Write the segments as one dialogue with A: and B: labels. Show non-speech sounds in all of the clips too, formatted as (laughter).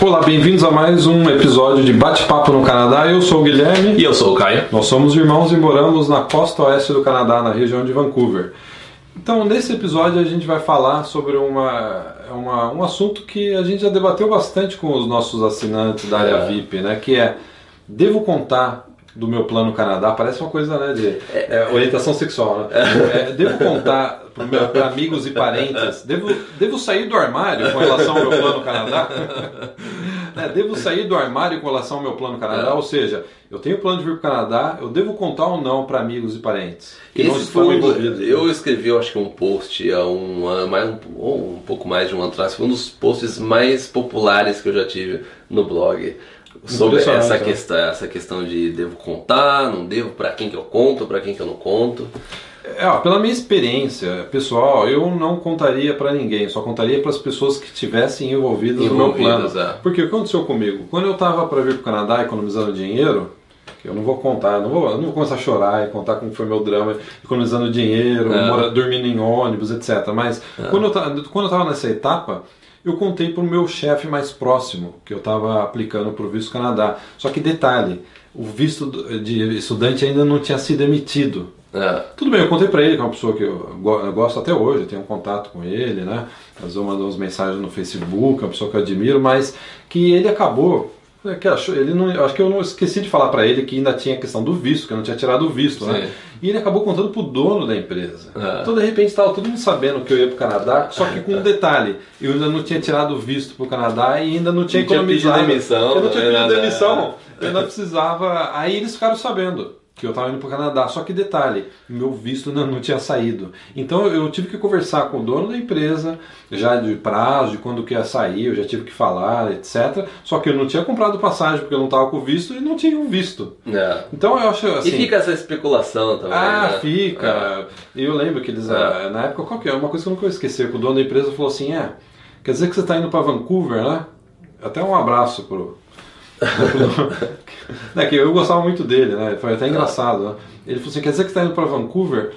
A: Olá, bem-vindos a mais um episódio de Bate-Papo no Canadá. Eu sou o Guilherme.
B: E eu sou o Caio.
A: Nós somos irmãos e moramos na costa oeste do Canadá, na região de Vancouver. Então, nesse episódio, a gente vai falar sobre uma, uma, um assunto que a gente já debateu bastante com os nossos assinantes da área
B: É.
A: VIP, né? Que é: devo contar do meu plano Canadá? Parece uma coisa né, de é, orientação sexual, né? É, devo contar para amigos e parentes? Devo, devo sair do armário com relação ao meu plano Canadá? É, devo sair do armário com relação ao meu plano Canadá?
B: É.
A: Ou seja, eu tenho plano de vir para o Canadá, eu devo contar ou não para amigos e parentes? Que não
B: Esse
A: estão
B: um,
A: envolvidos.
B: eu escrevi, eu acho que um post há um ano, mais um, ou um pouco mais de um ano atrás, foi um dos posts mais populares que eu já tive no blog sobre essa
A: né?
B: questão, essa questão de devo contar, não devo, para quem que eu conto, para quem que eu não conto.
A: É, ó, pela minha experiência pessoal, eu não contaria para ninguém, só contaria para as pessoas que estivessem envolvidas, no meu plano.
B: É.
A: Porque o que aconteceu comigo? Quando eu estava para vir para o Canadá economizando dinheiro, eu não vou contar, não vou, não vou começar a chorar e contar como foi meu drama economizando dinheiro,
B: É.
A: mora- dormindo em ônibus, etc. Mas ta- quando eu estava nessa etapa, eu contei para o meu chefe mais próximo que eu estava aplicando para o visto Canadá. Só que detalhe, o visto de estudante ainda não tinha sido emitido.
B: É.
A: Tudo bem, eu contei pra ele, que é uma pessoa que eu, go- eu gosto até hoje, eu tenho um contato com ele, né? Às vezes eu mando umas mensagens no Facebook, é uma pessoa que eu admiro, mas que ele acabou. É, Que achou, ele não, acho que eu não esqueci de falar pra ele que ainda tinha a questão do visto, que eu não tinha tirado o visto, né?
B: Sim.
A: E ele acabou contando pro dono da empresa.
B: É.
A: Então de repente estava todo mundo sabendo que eu ia pro Canadá, só que com um detalhe, eu ainda não tinha tirado o visto pro Canadá e ainda não tinha
B: Não tinha
A: economizado.
B: pedido demissão,
A: eu não tinha
B: não
A: pedido demissão. Eu ainda (laughs) precisava. Aí eles ficaram sabendo que eu estava indo para o Canadá. Só que detalhe, meu visto ainda não tinha saído. Então eu tive que conversar com o dono da empresa, já de prazo, de quando que ia sair, eu já tive que falar, etc. Só que eu não tinha comprado passagem porque eu não estava com visto e não tinha um visto.
B: É.
A: Então eu acho assim.
B: e fica essa especulação também.
A: Ah,
B: né?
A: fica. Eu lembro que eles,
B: É.
A: ah, na época, qual que é? Uma coisa que eu nunca vou esquecer, que o dono da empresa falou assim, é, quer dizer que você está indo para Vancouver, né? Até um abraço pro... (laughs) né, que eu gostava muito dele, né? Foi até engraçado, né? Ele falou assim, quer dizer que você está indo para Vancouver?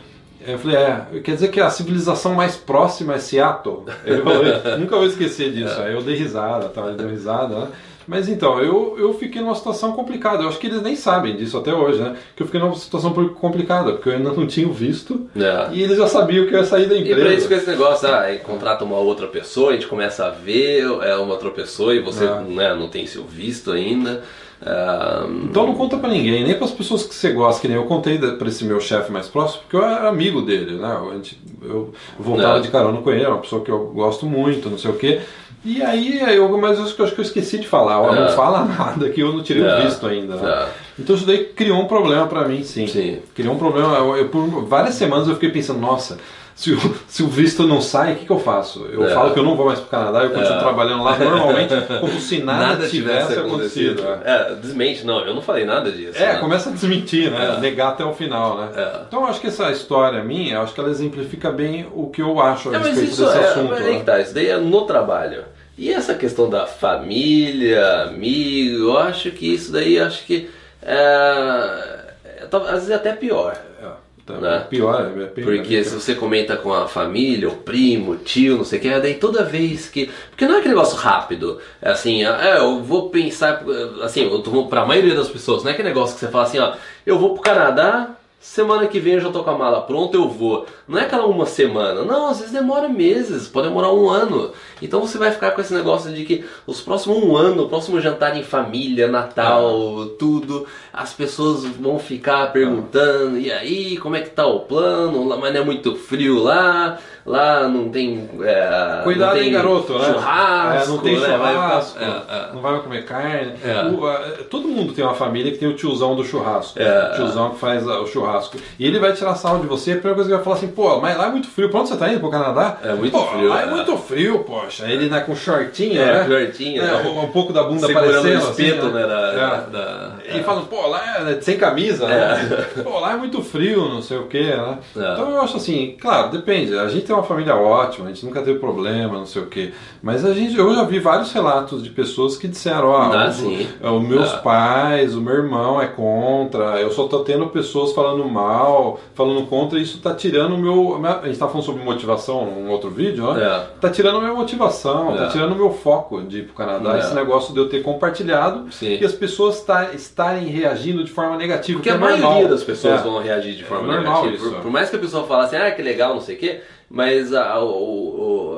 A: Eu falei, é, quer dizer que a civilização mais próxima é Seattle? Ele falou, "Eu nunca vou esquecer disso. Aí eu dei risada, tá? ele deu risada, né? Mas então, eu, eu fiquei numa situação complicada. Eu acho que eles nem sabem disso até hoje, né? Que eu fiquei numa situação complicada, porque eu ainda não tinha visto
B: É.
A: e eles já sabiam que eu ia sair da
B: E pra isso
A: empresa.
B: com esse negócio, ah, contrata uma outra pessoa, a gente começa a ver é uma outra pessoa e você
A: É.
B: né, não tem seu visto ainda. Ah,
A: Então não conta pra ninguém, nem pras pessoas que você gosta, que nem eu contei pra esse meu chefe mais próximo, porque eu era amigo dele, né? Gente- eu voltava
B: É.
A: de carona com ele, é uma pessoa que eu gosto muito, não sei o quê. E aí, eu, mas eu acho que eu acho que eu esqueci de falar, não
B: É.
A: fala (laughs) nada que eu não tirei
B: É.
A: o visto ainda, né?
B: É.
A: Então isso daí criou um problema pra mim, sim.
B: Sim.
A: Criou um problema. Eu, eu- por várias semanas eu fiquei pensando, nossa, se o, (laughs) se o visto não sai, o que, que eu faço? Eu
B: É.
A: falo que eu não vou mais pro Canadá, eu continuo
B: É.
A: trabalhando lá normalmente, como se (laughs) nada,
B: nada
A: tivesse acontecido. é.
B: É, desmente, não, eu não falei nada disso.
A: É,
B: né?
A: começa a desmentir, né?
B: É.
A: Negar até o final, né?
B: É.
A: Então eu acho que essa história minha, eu acho que ela exemplifica bem o que eu acho a respeito desse assunto.
B: mas
A: né?
B: tá, isso daí é no trabalho. E essa questão da família, amigo, eu acho que isso daí, eu acho que é, é, às vezes é até pior.
A: É, tá,
B: Né?
A: Pior, é.
B: Porque se você comenta com a família, o primo, o tio, não sei o que, daí toda vez que. Porque não é aquele negócio rápido. É assim, é, eu vou pensar. Assim, eu tô, pra maioria das pessoas, não é aquele negócio que você fala assim, ó, eu vou pro Canadá, semana que vem eu já tô com a mala pronta, eu vou. Não é aquela uma semana. Não, às vezes demora meses, pode demorar um ano. Então você vai ficar com esse negócio de que os próximos um ano, o próximo jantar em família, Natal, tudo, as pessoas vão ficar perguntando, e aí, como é que tá o plano? Mas não é muito frio lá, lá não tem. é,
A: Cuidado
B: não tem
A: aí, garoto, né?
B: Churrasco,
A: É, não tem
B: né?
A: Churrasco,
B: é, é.
A: não vai comer carne.
B: É.
A: O, a- todo mundo tem uma família que tem o tiozão do churrasco.
B: É.
A: O tiozão que faz a- o churrasco. E ele vai tirar sarro de você, a primeira coisa que vai falar assim, pô, mas lá é muito frio. Pra onde você tá indo? Pro Canadá?
B: É muito
A: Pô,
B: frio,
A: Lá é
B: é.
A: muito frio, poxa. Ele né, com shortinho,
B: É,
A: né?
B: shortinho,
A: É,
B: né?
A: um, um pouco da bunda
B: Segurando
A: aparecendo.
B: o espeto,
A: assim,
B: né? da-
A: É.
B: da- da-
A: E falam, pô, lá é sem camisa, né? Pô, lá é muito frio, não sei o quê, né?
B: É.
A: Então eu acho assim, claro, depende. A gente tem uma família ótima, a gente nunca teve problema, não sei o quê. Mas a gente, eu já vi vários relatos de pessoas que disseram, ó,
B: Ah,
A: os,
B: sim.
A: os meus
B: Ah.
A: pais, o meu irmão é contra, eu só tô tendo pessoas falando mal, falando contra, e isso tá tirando o meu. A gente tá falando sobre motivação num outro vídeo, né?
B: É.
A: Tá tirando a minha motivação, tá
B: É.
A: tirando o meu foco de ir pro Canadá.
B: É.
A: Esse negócio de eu ter compartilhado
B: Sim.
A: e as pessoas tá- estarem reagindo de forma negativa.
B: Porque
A: que
B: a
A: é
B: maioria
A: normal.
B: das pessoas
A: É.
B: vão reagir de forma
A: É normal
B: negativa. Por,
A: é.
B: por mais que a pessoa fale assim, ah, que legal, não sei o quê, mas a- o,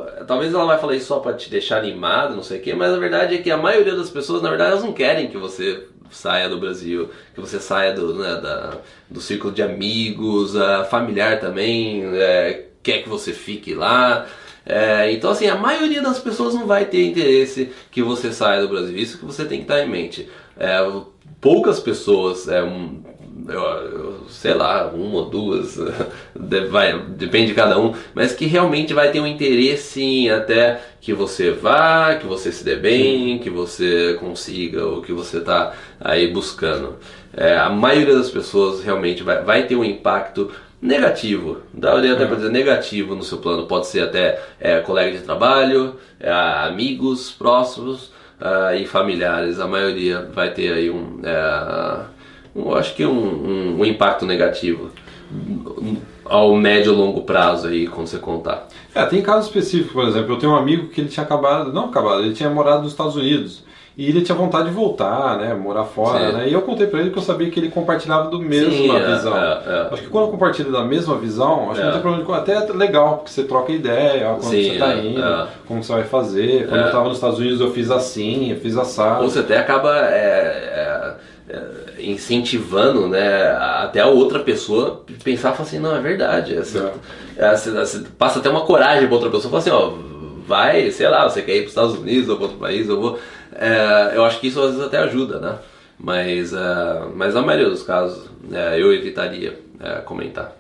B: o- talvez ela vai falar isso só pra te deixar animado, não sei o quê, mas a verdade é que a maioria das pessoas, na verdade, elas não querem que você saia do Brasil, que você saia do, né, da- do círculo de amigos, a familiar também, é, quer que você fique lá. É, então, assim, a maioria das pessoas não vai ter interesse que você saia do Brasil. Isso que você tem que estar em mente. É, poucas pessoas, é, um, sei lá, uma ou duas, (laughs) vai, depende de cada um, mas que realmente vai ter um interesse em até que você vá, que você se dê bem, que você consiga o que você está aí buscando. É, a maioria das pessoas realmente vai, vai ter um impacto negativo, daria até para dizer negativo no seu plano, pode ser até é, colega de trabalho, é, amigos próximos ah, e familiares, a maioria vai ter aí um, é, um eu acho que um, um, um impacto negativo ao médio e longo prazo aí quando você contar.
A: É, tem casos específicos, por exemplo, eu tenho um amigo que ele tinha acabado, não acabado, ele tinha morado nos Estados Unidos. E ele tinha vontade de voltar, né? Morar fora,
B: Sim.
A: né? E eu contei pra ele que eu sabia que ele compartilhava do mesma
B: Sim, é,
A: visão.
B: é, é.
A: Acho que quando compartilha da mesma visão, acho que
B: É.
A: não tem problema. de- Até é legal, porque você troca ideia, quando
B: Sim,
A: você tá
B: é,
A: indo,
B: é.
A: como você vai fazer. Quando
B: É.
A: eu tava nos Estados Unidos eu fiz assim, eu fiz assado.
B: Ou você até acaba é, é, é, incentivando né, até a outra pessoa pensar fala assim, não, é verdade. Você, é, você- passa até uma coragem pra outra pessoa fala assim, ó, vai, sei lá, você quer ir para os Estados Unidos ou para outro país, eu vou. É, eu acho que isso às vezes até ajuda, né? Mas, é, mas na maioria dos casos é, eu evitaria é, comentar.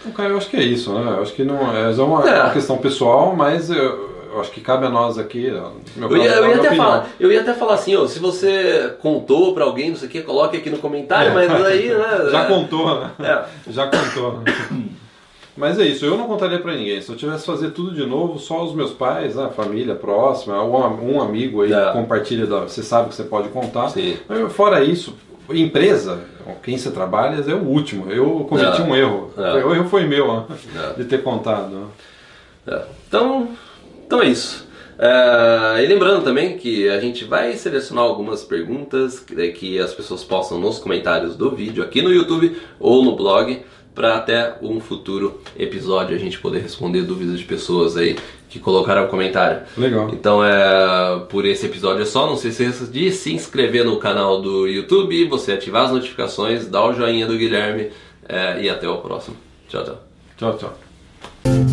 A: Então, cara, eu acho que é isso, né? Eu acho que não é, é uma,
B: É.
A: uma questão pessoal, mas eu, eu acho que cabe a nós aqui. no meu
B: Eu ia, eu ia até falar, eu ia até falar assim, ó, se você contou pra alguém, não sei o que, coloque aqui no comentário, mas aí, né? (laughs)
A: Já
B: é,
A: contou, né?
B: É.
A: Já contou. né? (laughs) Mas é isso, eu não contaria pra ninguém. Se eu tivesse que fazer tudo de novo, só os meus pais, né, família próxima, um, um amigo aí
B: É.
A: que compartilha, da, você sabe que você pode contar.
B: Sim.
A: Mas Fora isso, empresa, quem você trabalha é o último. Eu cometi
B: É.
A: um erro.
B: É.
A: O erro foi meu, né, de ter contado. né.
B: Então, então é isso. E lembrando também que a gente vai selecionar algumas perguntas que, que as pessoas possam nos comentários do vídeo aqui no YouTube ou no blog para até um futuro episódio a gente poder responder dúvidas de pessoas aí que colocaram comentário.
A: Legal.
B: Então é por esse episódio é só, não se esqueça de se inscrever no canal do YouTube, você ativar as notificações, dar o joinha do Guilherme é, e até o próximo. Tchau, tchau.
A: Tchau, tchau.